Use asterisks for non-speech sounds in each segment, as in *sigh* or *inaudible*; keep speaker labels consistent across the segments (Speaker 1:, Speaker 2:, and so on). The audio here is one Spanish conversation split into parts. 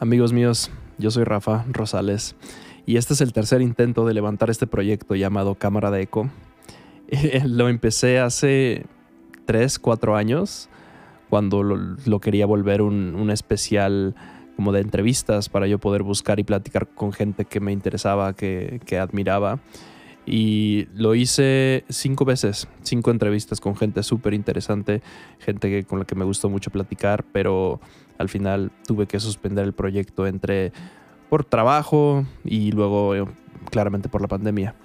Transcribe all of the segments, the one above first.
Speaker 1: Amigos míos, yo soy Rafa Rosales y este es el tercer intento de levantar este proyecto llamado Cámara de Eco. *laughs* lo empecé hace 3, 4 años cuando lo, quería volver un, especial como de entrevistas para yo poder buscar y platicar con gente que me interesaba, que, que admiraba. Y lo hice cinco veces, cinco entrevistas con gente súper interesante, gente con la que me gustó mucho platicar, pero al final tuve que suspender el proyecto entre por trabajo y luego eh, claramente por la pandemia.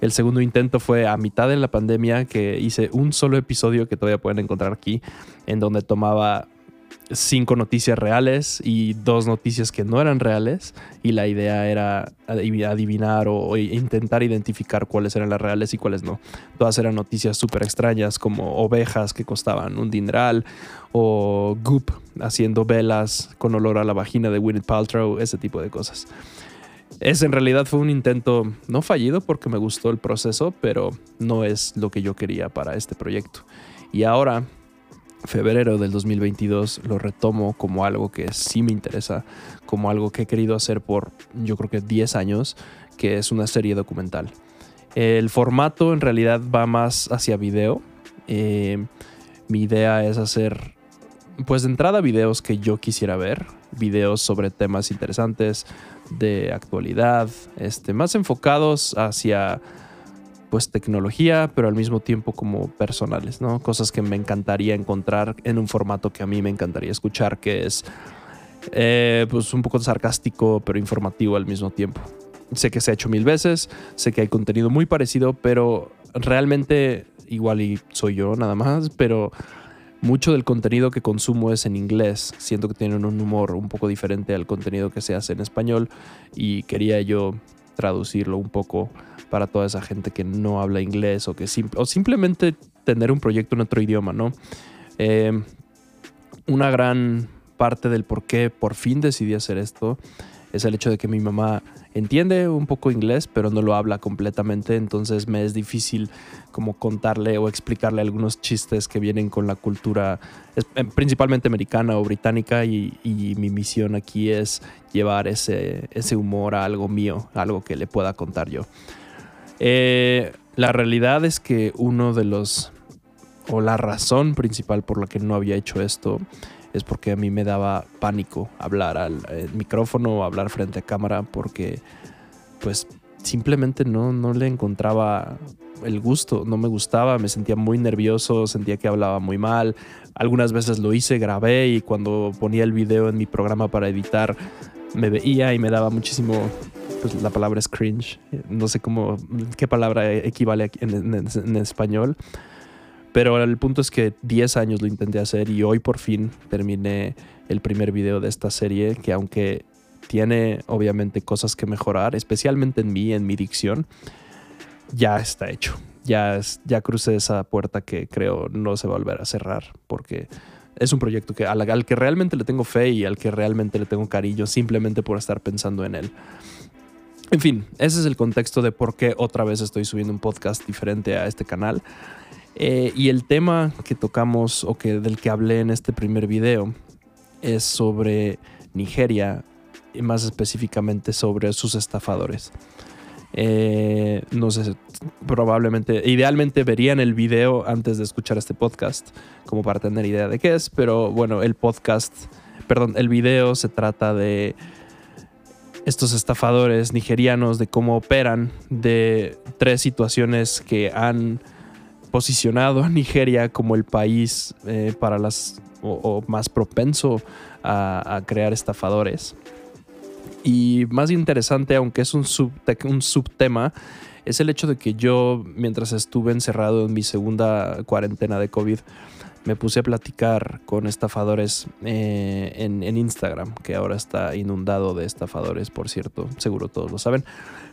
Speaker 1: El segundo intento fue a mitad de la pandemia que hice un solo episodio que todavía pueden encontrar aquí, en donde tomaba cinco noticias reales y dos noticias que no eran reales y la idea era adivinar o, intentar identificar cuáles eran las reales y cuáles no. Todas eran noticias súper extrañas como ovejas que costaban un dineral o Goop haciendo velas con olor a la vagina de Winnie Paltrow, ese tipo de cosas. Ese en realidad fue un intento no fallido porque me gustó el proceso, pero no es lo que yo quería para este proyecto. Y ahora febrero del 2022 lo retomo como algo que sí me interesa, como algo que he querido hacer por yo creo que 10 años, que es una serie documental. El formato en realidad va más hacia video. Eh, mi idea es hacer, pues de entrada, videos que yo quisiera ver, videos sobre temas interesantes de actualidad, este, más enfocados hacia pues tecnología, pero al mismo tiempo como personales, ¿no? Cosas que me encantaría encontrar en un formato que a mí me encantaría escuchar, que es eh, pues un poco sarcástico, pero informativo al mismo tiempo. Sé que se ha hecho mil veces, sé que hay contenido muy parecido, pero realmente igual y soy yo nada más, pero mucho del contenido que consumo es en inglés. Siento que tienen un humor un poco diferente al contenido que se hace en español y quería yo traducirlo un poco para toda esa gente que no habla inglés o que o simplemente tener un proyecto en otro idioma, ¿no? Eh, una gran parte del por qué por fin decidí hacer esto es el hecho de que mi mamá entiende un poco inglés, pero no lo habla completamente, entonces me es difícil como contarle o explicarle algunos chistes que vienen con la cultura eh, principalmente americana o británica y, mi misión aquí es llevar ese, ese humor a algo mío, algo que le pueda contar yo. Eh, la realidad es que uno de los, o la razón principal por la que no había hecho esto, es porque a mí me daba pánico hablar al micrófono o hablar frente a cámara porque pues simplemente no, no le encontraba el gusto, no me gustaba, me sentía muy nervioso, sentía que hablaba muy mal. Algunas veces lo hice, grabé y cuando ponía el video en mi programa para editar me veía y me daba muchísimo pues la palabra es cringe. No sé cómo, qué palabra equivale en, español. Pero el punto es que 10 años lo intenté hacer y hoy por fin terminé el primer video de esta serie que aunque tiene obviamente cosas que mejorar, especialmente en mí, en mi dicción, ya está hecho. Ya, ya crucé esa puerta que creo no se va a volver a cerrar porque es un proyecto que, al, al que realmente le tengo fe y al que realmente le tengo cariño simplemente por estar pensando en él. En fin, ese es el contexto de por qué otra vez estoy subiendo un podcast diferente a este canal. Eh, y el tema que tocamos o que, del que hablé en este primer video es sobre Nigeria y más específicamente sobre sus estafadores. Eh, no sé, probablemente, idealmente verían el video antes de escuchar este podcast, como para tener idea de qué es, pero bueno, el podcast, perdón, el video se trata de estos estafadores nigerianos, de cómo operan, de tres situaciones que han posicionado a Nigeria como el país eh, para las o, más propenso a, crear estafadores. Y más interesante, aunque es un, un subtema, es el hecho de que yo, mientras estuve encerrado en mi segunda cuarentena de COVID, me puse a platicar con estafadores eh, en, Instagram, que ahora está inundado de estafadores, por cierto, seguro todos lo saben.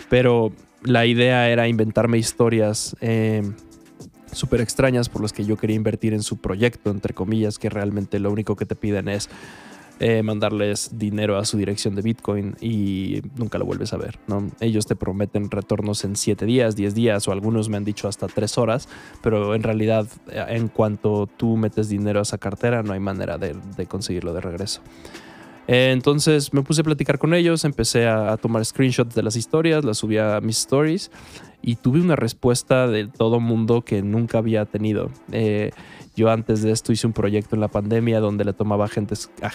Speaker 1: Pero la idea era inventarme historias eh, súper extrañas por las que yo quería invertir en su proyecto, entre comillas, que realmente lo único que te piden es eh, mandarles dinero a su dirección de Bitcoin y nunca lo vuelves a ver. ¿no? Ellos te prometen retornos en 7 días, 10 días o algunos me han dicho hasta 3 horas, pero en realidad en cuanto tú metes dinero a esa cartera no hay manera de, conseguirlo de regreso. Eh, entonces me puse a platicar con ellos, empecé a, tomar screenshots de las historias, las subí a mis stories y tuve una respuesta de todo mundo que nunca había tenido. Eh, yo antes de esto hice un proyecto en la pandemia donde le tomaba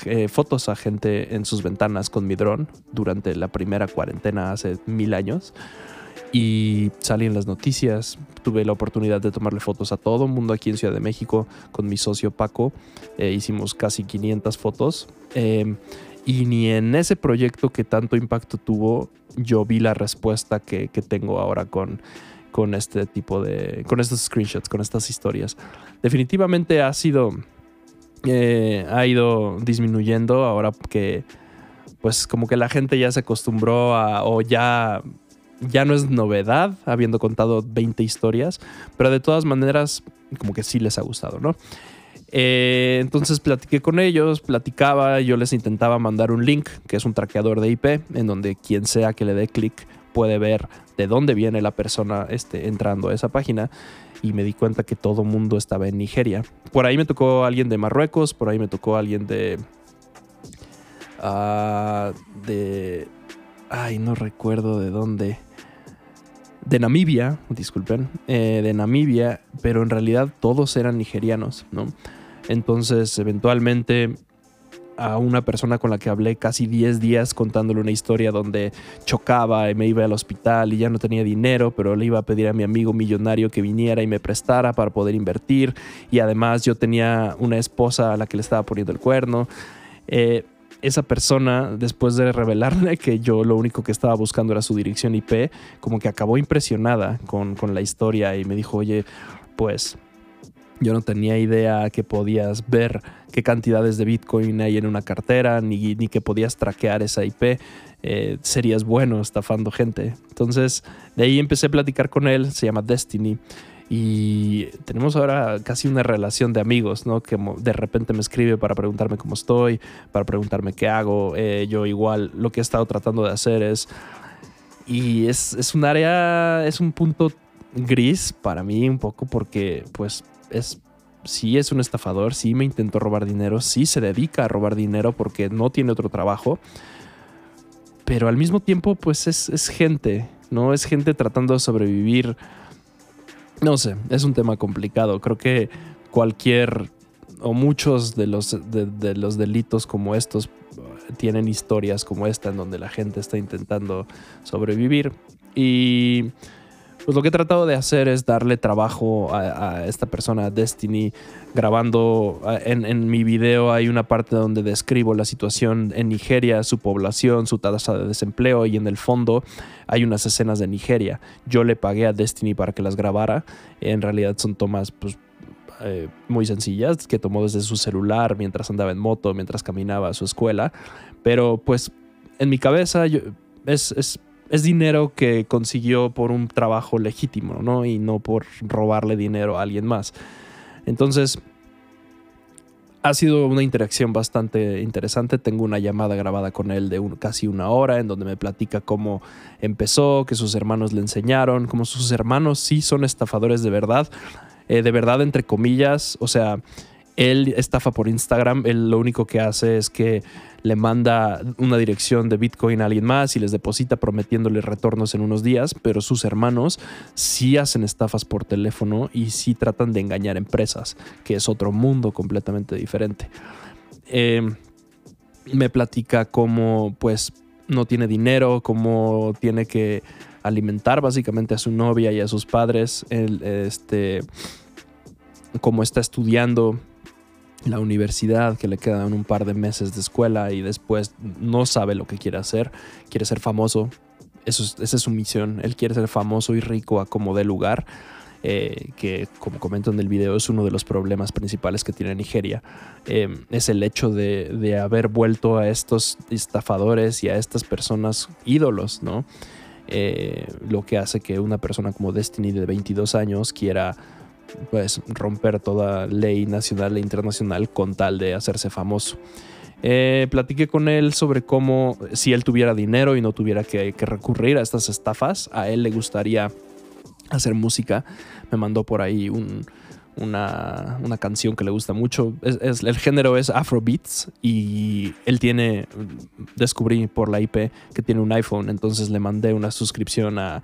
Speaker 1: eh, fotos a gente en sus ventanas con mi dron durante la primera cuarentena hace mil años y salí en las noticias. Tuve la oportunidad de tomarle fotos a todo el mundo aquí en Ciudad de México con mi socio Paco. Eh, hicimos casi 500 fotos. Em, y ni en ese proyecto que tanto impacto tuvo, yo vi la respuesta que, tengo ahora con, con este tipo de. con estos screenshots, con estas historias. Definitivamente ha sido. Eh, ha ido disminuyendo ahora que. Pues como que la gente ya se acostumbró a. o ya ya no es novedad, habiendo contado 20 historias, pero de todas maneras, como que sí les ha gustado, ¿no? Eh, entonces platiqué con ellos, platicaba, yo les intentaba mandar un link, que es un traqueador de IP, en donde quien sea que le dé clic puede ver de dónde viene la persona este, entrando a esa página. Y me di cuenta que todo mundo estaba en Nigeria. Por ahí me tocó alguien de Marruecos, por ahí me tocó alguien de. Ah, de. Ay, no recuerdo de dónde de Namibia, disculpen, eh, de Namibia, pero en realidad todos eran nigerianos, ¿no? Entonces, eventualmente, a una persona con la que hablé casi 10 días contándole una historia donde chocaba y me iba al hospital y ya no tenía dinero, pero le iba a pedir a mi amigo millonario que viniera y me prestara para poder invertir. Y además yo tenía una esposa a la que le estaba poniendo el cuerno. Eh, esa persona, después de revelarle que yo lo único que estaba buscando era su dirección IP, como que acabó impresionada con, la historia y me dijo, oye, pues yo no tenía idea que podías ver qué cantidades de Bitcoin hay en una cartera, ni, ni que podías traquear esa IP. Eh, serías bueno estafando gente. Entonces, de ahí empecé a platicar con él, se llama Destiny. Y tenemos ahora casi una relación de amigos, ¿no? Que de repente me escribe para preguntarme cómo estoy, para preguntarme qué hago. Eh, yo igual lo que he estado tratando de hacer es... Y es, es un área, es un punto gris para mí un poco porque pues es sí es un estafador, sí me intentó robar dinero, sí se dedica a robar dinero porque no tiene otro trabajo, pero al mismo tiempo pues es, es gente, ¿no? Es gente tratando de sobrevivir no sé, es un tema complicado. Creo que cualquier o muchos de los, de, los delitos como estos tienen historias como esta en donde la gente está intentando sobrevivir. Y pues lo que he tratado de hacer es darle trabajo a, esta persona, Destiny, grabando en, mi video hay una parte donde describo la situación en Nigeria, su población, su tasa de desempleo y en el fondo hay unas escenas de Nigeria. Yo le pagué a Destiny para que las grabara. En realidad son tomas pues, eh, muy sencillas que tomó desde su celular mientras andaba en moto, mientras caminaba a su escuela. Pero pues en mi cabeza es, es es dinero que consiguió por un trabajo legítimo, ¿no? Y no por robarle dinero a alguien más. Entonces, ha sido una interacción bastante interesante. Tengo una llamada grabada con él de casi una hora en donde me platica cómo empezó, que sus hermanos le enseñaron, cómo sus hermanos sí son estafadores de verdad. Eh, de verdad, entre comillas, o sea, él estafa por Instagram, él lo único que hace es que le manda una dirección de Bitcoin a alguien más y les deposita prometiéndole retornos en unos días, pero sus hermanos sí hacen estafas por teléfono y sí tratan de engañar empresas, que es otro mundo completamente diferente. Em, me platica cómo pues no tiene dinero, cómo tiene que alimentar básicamente a su novia y a sus padres, este, cómo está estudiando la universidad, que le quedan un par de meses de escuela y después no sabe lo que quiere hacer, quiere ser famoso, Eso esa es su misión, él quiere ser famoso y rico a como de lugar, eh, que como comento en el video es uno de los problemas principales que tiene Nigeria, eh, es el hecho de, haber vuelto a estos estafadores y a estas personas ídolos, ¿no? Eh, lo que hace que una persona como Destiny de 22 años quiera pues, romper toda ley nacional e internacional con tal de hacerse famoso. Eh, platiqué con él sobre cómo si él tuviera dinero y no tuviera que, recurrir a estas estafas, a él le gustaría hacer música. Me mandó por ahí un, una, una canción que le gusta mucho. Es, el género es Afrobeats y él tiene, descubrí por la IP que tiene un iPhone, entonces le mandé una suscripción a...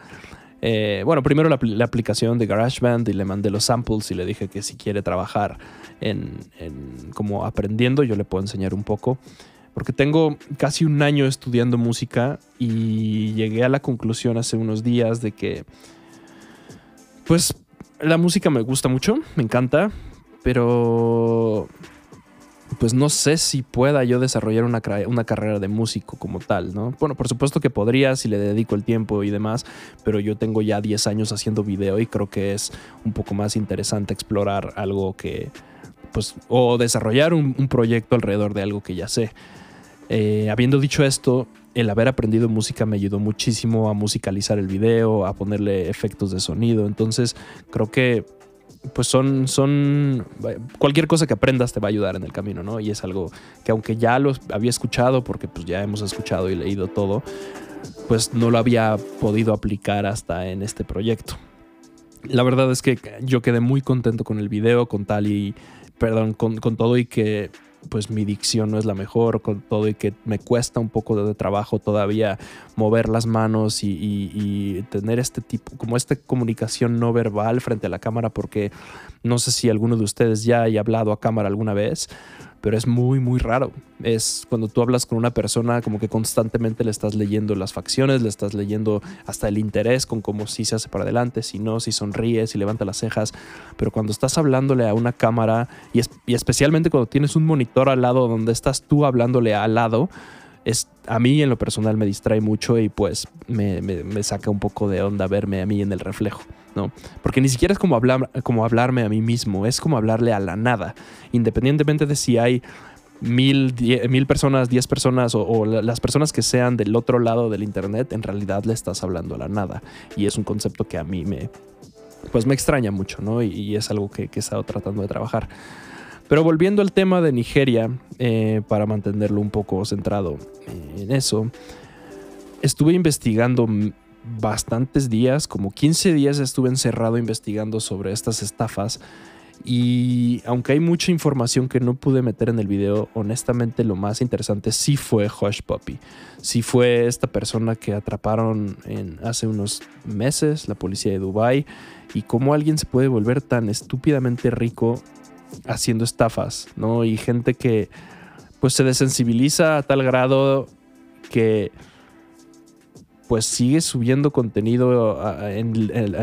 Speaker 1: Eh, bueno, primero la, aplicación de GarageBand y le mandé los samples y le dije que si quiere trabajar en, en como aprendiendo, yo le puedo enseñar un poco. Porque tengo casi un año estudiando música y llegué a la conclusión hace unos días de que, pues, la música me gusta mucho, me encanta, pero pues no sé si pueda yo desarrollar una, una, carrera de músico como tal, ¿no? Bueno, por supuesto que podría si le dedico el tiempo y demás, pero yo tengo ya 10 años haciendo video y creo que es un poco más interesante explorar algo que, pues, o desarrollar un, proyecto alrededor de algo que ya sé. Eh, habiendo dicho esto, el haber aprendido música me ayudó muchísimo a musicalizar el video, a ponerle efectos de sonido. Entonces, creo que pues son, son cualquier cosa que aprendas te va a ayudar en el camino, ¿no? Y es algo que aunque ya lo había escuchado, porque pues ya hemos escuchado y leído todo, pues no lo había podido aplicar hasta en este proyecto. La verdad es que yo quedé muy contento con el video, con tal y, perdón, con, con todo y que pues mi dicción no es la mejor con todo y que me cuesta un poco de trabajo todavía mover las manos y, tener este tipo, como esta comunicación no verbal frente a la cámara, porque no sé si alguno de ustedes ya haya hablado a cámara alguna vez, pero es muy, muy raro. Es cuando tú hablas con una persona como que constantemente le estás leyendo las facciones, le estás leyendo hasta el interés con cómo sí se hace para adelante, si no, si sonríe, si levanta las cejas. Pero cuando estás hablándole a una cámara y, y especialmente cuando tienes un monitor al lado donde estás tú hablándole al lado, es, a mí en lo personal me distrae mucho y pues me, me, saca un poco de onda verme a mí en el reflejo, ¿no? Porque ni siquiera es como, hablar, como hablarme a mí mismo, es como hablarle a la nada, independientemente de si hay mil, mil personas, diez personas o, las personas que sean del otro lado del internet, en realidad le estás hablando a la nada. Y es un concepto que a mí me, pues me extraña mucho, ¿no? Y, es algo que, he estado tratando de trabajar. Pero volviendo al tema de Nigeria, eh, para mantenerlo un poco centrado en eso, estuve investigando bastantes días, como 15 días estuve encerrado investigando sobre estas estafas. Y aunque hay mucha información que no pude meter en el video, honestamente lo más interesante sí fue Hush Puppy. Sí fue esta persona que atraparon en, hace unos meses la policía de Dubai y cómo alguien se puede volver tan estúpidamente rico haciendo estafas, ¿no? Y gente que pues se desensibiliza a tal grado que pues sigue subiendo contenido en,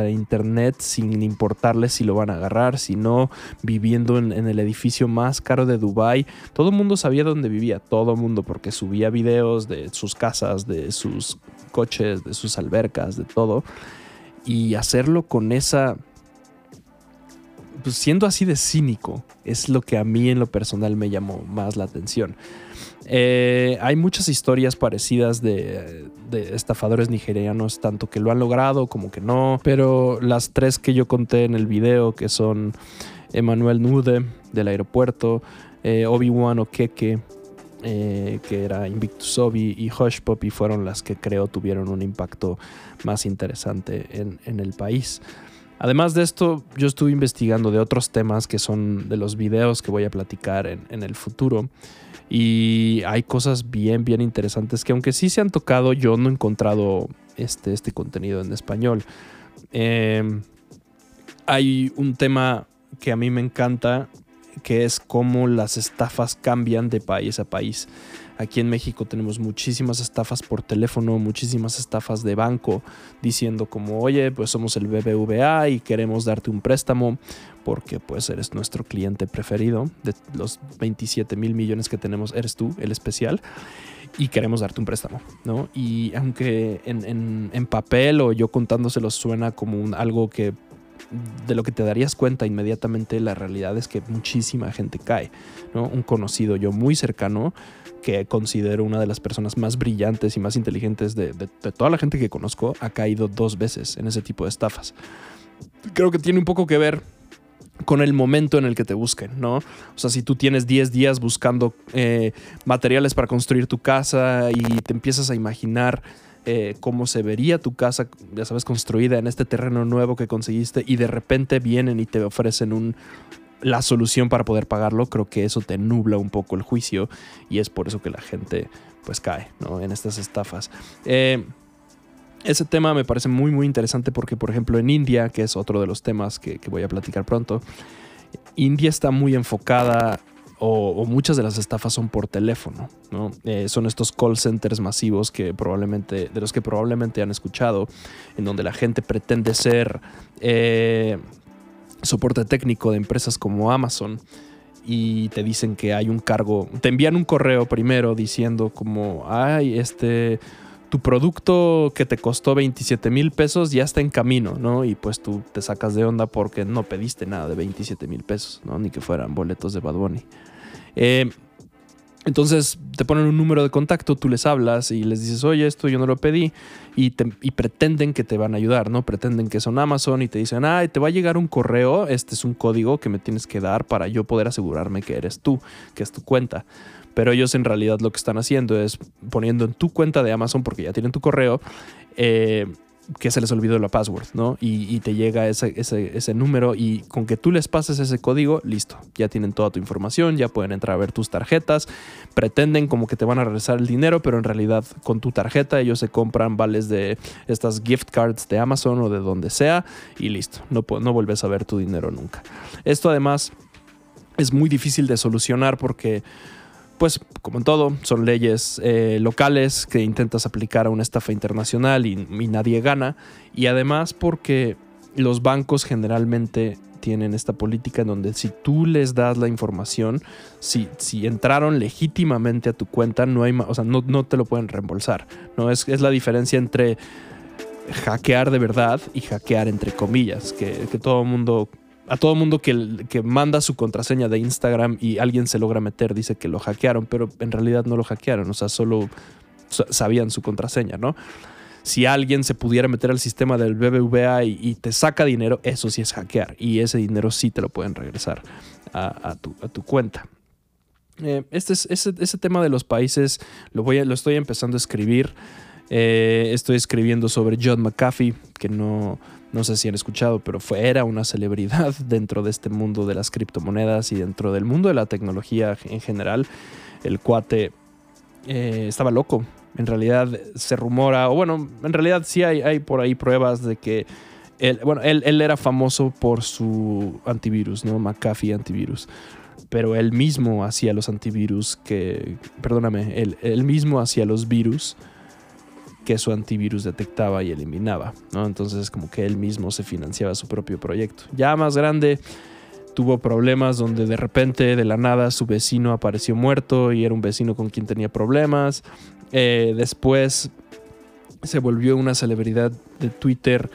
Speaker 1: internet sin importarle si lo van a agarrar, si no, viviendo en, el edificio más caro de Dubai. Todo el mundo sabía dónde vivía, todo el mundo, porque subía videos de sus casas, de sus coches, de sus albercas, de todo. Y hacerlo con esa pues siendo así de cínico, es lo que a mí en lo personal me llamó más la atención. Eh, hay muchas historias parecidas de, estafadores nigerianos, tanto que lo han logrado como que no, pero las tres que yo conté en el video, que son Emanuel Nude del aeropuerto, eh, Obi-Wan Okeke, eh, que era Invictus Obi, y Hush Poppy fueron las que creo tuvieron un impacto más interesante en, en el país. Además de esto, yo estuve investigando de otros temas que son de los videos que voy a platicar en, el futuro. Y hay cosas bien, bien interesantes que aunque sí se han tocado, yo no he encontrado este, este contenido en español. Em, hay un tema que a mí me encanta, que es cómo las estafas cambian de país a país. Aquí en México tenemos muchísimas estafas por teléfono, muchísimas estafas de banco, diciendo como, oye, pues somos el BBVA y queremos darte un préstamo porque pues eres nuestro cliente preferido. De los 27 mil millones que tenemos, eres tú, el especial. Y queremos darte un préstamo, ¿no? Y aunque en, papel o yo contándoselo suena como un, algo que de lo que te darías cuenta inmediatamente, la realidad es que muchísima gente cae, ¿no? Un conocido yo muy cercano que considero una de las personas más brillantes y más inteligentes de, toda la gente que conozco, ha caído dos veces en ese tipo de estafas. Creo que tiene un poco que ver con el momento en el que te busquen, ¿no? O sea, si tú tienes 10 días buscando eh, materiales para construir tu casa y te empiezas a imaginar eh, cómo se vería tu casa, ya sabes, construida en este terreno nuevo que conseguiste y de repente vienen y te ofrecen un, la solución para poder pagarlo, creo que eso te nubla un poco el juicio y es por eso que la gente pues cae ¿no? en estas estafas. Eh, ese tema me parece muy muy interesante porque por ejemplo en India, que es otro de los temas que, voy a platicar pronto, India está muy enfocada o, muchas de las estafas son por teléfono, ¿no? Eh, son estos call centers masivos que probablemente, de los que probablemente han escuchado, en donde la gente pretende ser eh, soporte técnico de empresas como Amazon y te dicen que hay un cargo, te envían un correo primero diciendo como, ay, este, tu producto que te costó 27 mil pesos ya está en camino, ¿no? Y pues tú te sacas de onda porque no pediste nada de 27 mil pesos, ¿no? Ni que fueran boletos de Bad Bunny. Eh, entonces te ponen un número de contacto, tú les hablas y les dices, oye, esto yo no lo pedí, y, pretenden que te van a ayudar, ¿no? Pretenden que son Amazon y te dicen, ay, te va a llegar un correo, este es un código que me tienes que dar para yo poder asegurarme que eres tú, que es tu cuenta. Pero ellos en realidad lo que están haciendo es poniendo en tu cuenta de Amazon, porque ya tienen tu correo, eh, que se les olvidó la password, ¿no? Y, te llega ese, ese, número y con que tú les pases ese código, listo, ya tienen toda tu información, ya pueden entrar a ver tus tarjetas, pretenden como que te van a regresar el dinero, pero en realidad con tu tarjeta ellos se compran vales de estas gift cards de Amazon o de donde sea y listo, no, no vuelves a ver tu dinero nunca. Esto además es muy difícil de solucionar porque pues como en todo, son leyes eh, locales que intentas aplicar a una estafa internacional y, nadie gana. Y además porque los bancos generalmente tienen esta política en donde si tú les das la información, si, entraron legítimamente a tu cuenta, no, hay, o sea, no, te lo pueden reembolsar. ¿no? Es, la diferencia entre hackear de verdad y hackear entre comillas, que todo el mundo a todo mundo que, que, manda su contraseña de Instagram y alguien se logra meter, dice que lo hackearon, pero en realidad no lo hackearon, o sea, solo sabían su contraseña, ¿no? Si alguien se pudiera meter al sistema del BBVA y, te saca dinero, eso sí es hackear y ese dinero sí te lo pueden regresar a, tu, cuenta. Eh, este es, ese, tema de los países lo, voy lo estoy empezando a escribir. Eh, estoy escribiendo sobre John McAfee, que no, no sé si han escuchado, pero fue, era una celebridad *laughs* dentro de este mundo de las criptomonedas y dentro del mundo de la tecnología en general. El cuate eh, estaba loco. En realidad se rumora, o bueno, en realidad sí hay, hay por ahí pruebas de que él, bueno, él, era famoso por su antivirus, ¿no? McAfee antivirus pero él mismo hacía los antivirus que, perdóname, él, él mismo hacía los virus que su antivirus detectaba y eliminaba. ¿no? Entonces es como que él mismo se financiaba su propio proyecto. Ya más grande, tuvo problemas donde de repente, de la nada, su vecino apareció muerto y era un vecino con quien tenía problemas. Eh, después se volvió una celebridad de Twitter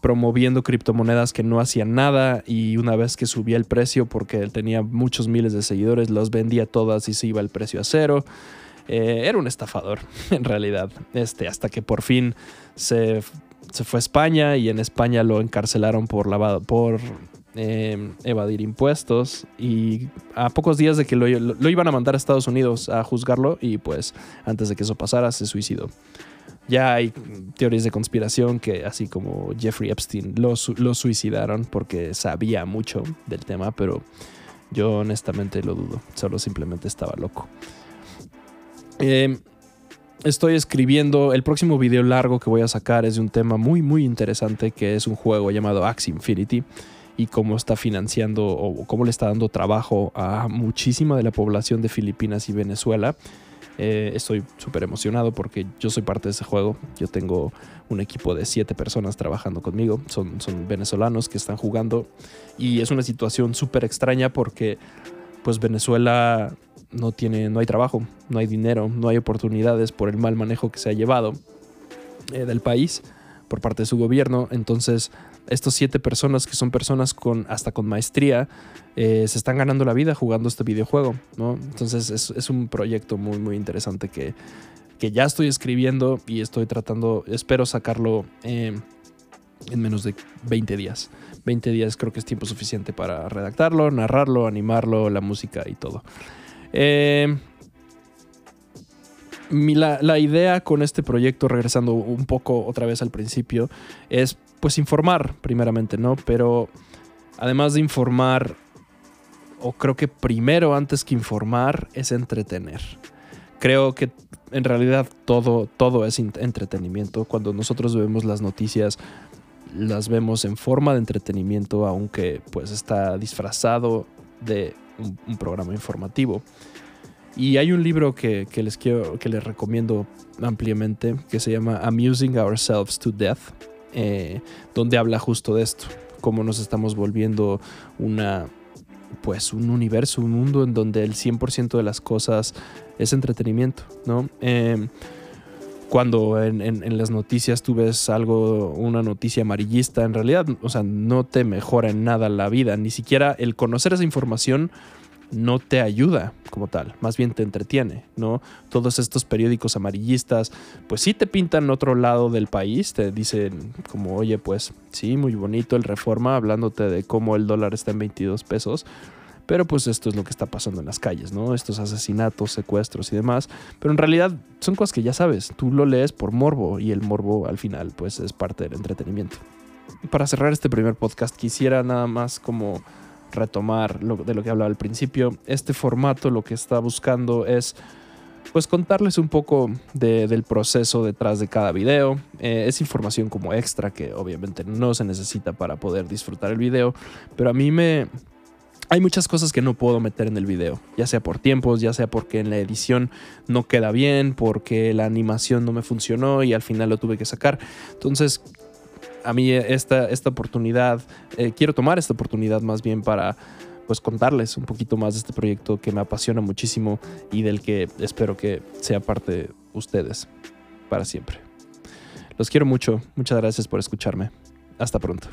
Speaker 1: promoviendo criptomonedas que no hacían nada y una vez que subía el precio porque él tenía muchos miles de seguidores, los vendía todas y se iba el precio a cero. Eh, era un estafador, *laughs* en realidad. Este, hasta que por fin se, fue a España y en España lo encarcelaron por, lavado, por em, evadir impuestos. Y a pocos días de que lo, iban a mandar a Estados Unidos a juzgarlo, y pues antes de que eso pasara, se suicidó. Ya hay teorías de conspiración que, así como Jeffrey Epstein, lo, lo suicidaron porque sabía mucho del tema, pero yo honestamente lo dudo. Solo simplemente estaba loco. Eh, estoy escribiendo, el próximo video largo que voy a sacar es de un tema muy muy interesante que es un juego llamado Axie Infinity y cómo está financiando o cómo le está dando trabajo a muchísima de la población de Filipinas y Venezuela. Eh, estoy súper emocionado porque yo soy parte de ese juego. Yo tengo un equipo de siete personas trabajando conmigo. Son, son venezolanos que están jugando y es una situación súper extraña porque pues Venezuela no tiene, no hay trabajo, no hay dinero, no hay oportunidades por el mal manejo que se ha llevado eh, del país por parte de su gobierno. Entonces, estos siete personas que son personas con hasta con maestría eh, se están ganando la vida jugando este videojuego, ¿no? Entonces es, un proyecto muy muy interesante que, que, ya estoy escribiendo y estoy tratando, espero sacarlo eh, en menos de 20 días. 20 días creo que es tiempo suficiente para redactarlo, narrarlo, animarlo, la música y todo. Eh, la, idea con este proyecto, regresando un poco otra vez al principio, es pues informar primeramente, ¿no? Pero además de informar, o creo que primero antes que informar, es entretener. Creo que en realidad todo, todo es entretenimiento. Cuando nosotros vemos las noticias, las vemos en forma de entretenimiento, aunque pues está disfrazado de un programa informativo. Y hay un libro que, les quiero, que les recomiendo ampliamente, que se llama Amusing Ourselves to Death, eh, donde habla justo de esto, cómo nos estamos volviendo una, pues un universo, un mundo en donde el 100% de las cosas es entretenimiento, ¿no? Em, cuando en, en, las noticias tú ves algo, una noticia amarillista, en realidad, o sea, no te mejora en nada la vida, ni siquiera el conocer esa información no te ayuda como tal, más bien te entretiene, ¿no? Todos estos periódicos amarillistas, pues sí te pintan otro lado del país, te dicen como, oye, pues sí, muy bonito el reforma, hablándote de cómo el dólar está en 22 pesos, pero pues esto es lo que está pasando en las calles, ¿no? Estos asesinatos, secuestros y demás, pero en realidad son cosas que ya sabes, tú lo lees por morbo y el morbo al final pues es parte del entretenimiento. Para cerrar este primer podcast quisiera nada más como retomar lo, de lo que hablaba al principio. Este formato lo que está buscando es pues contarles un poco del proceso detrás de cada video. Eh, es información como extra que obviamente no se necesita para poder disfrutar el video, pero a mí me... Hay muchas cosas que no puedo meter en el video, ya sea por tiempos, ya sea porque en la edición no queda bien, porque la animación no me funcionó y al final lo tuve que sacar. Entonces a mí esta, esta oportunidad, eh, quiero tomar esta oportunidad más bien para pues contarles un poquito más de este proyecto que me apasiona muchísimo y del que espero que sea parte de ustedes para siempre. Los quiero mucho, muchas gracias por escucharme. Hasta pronto.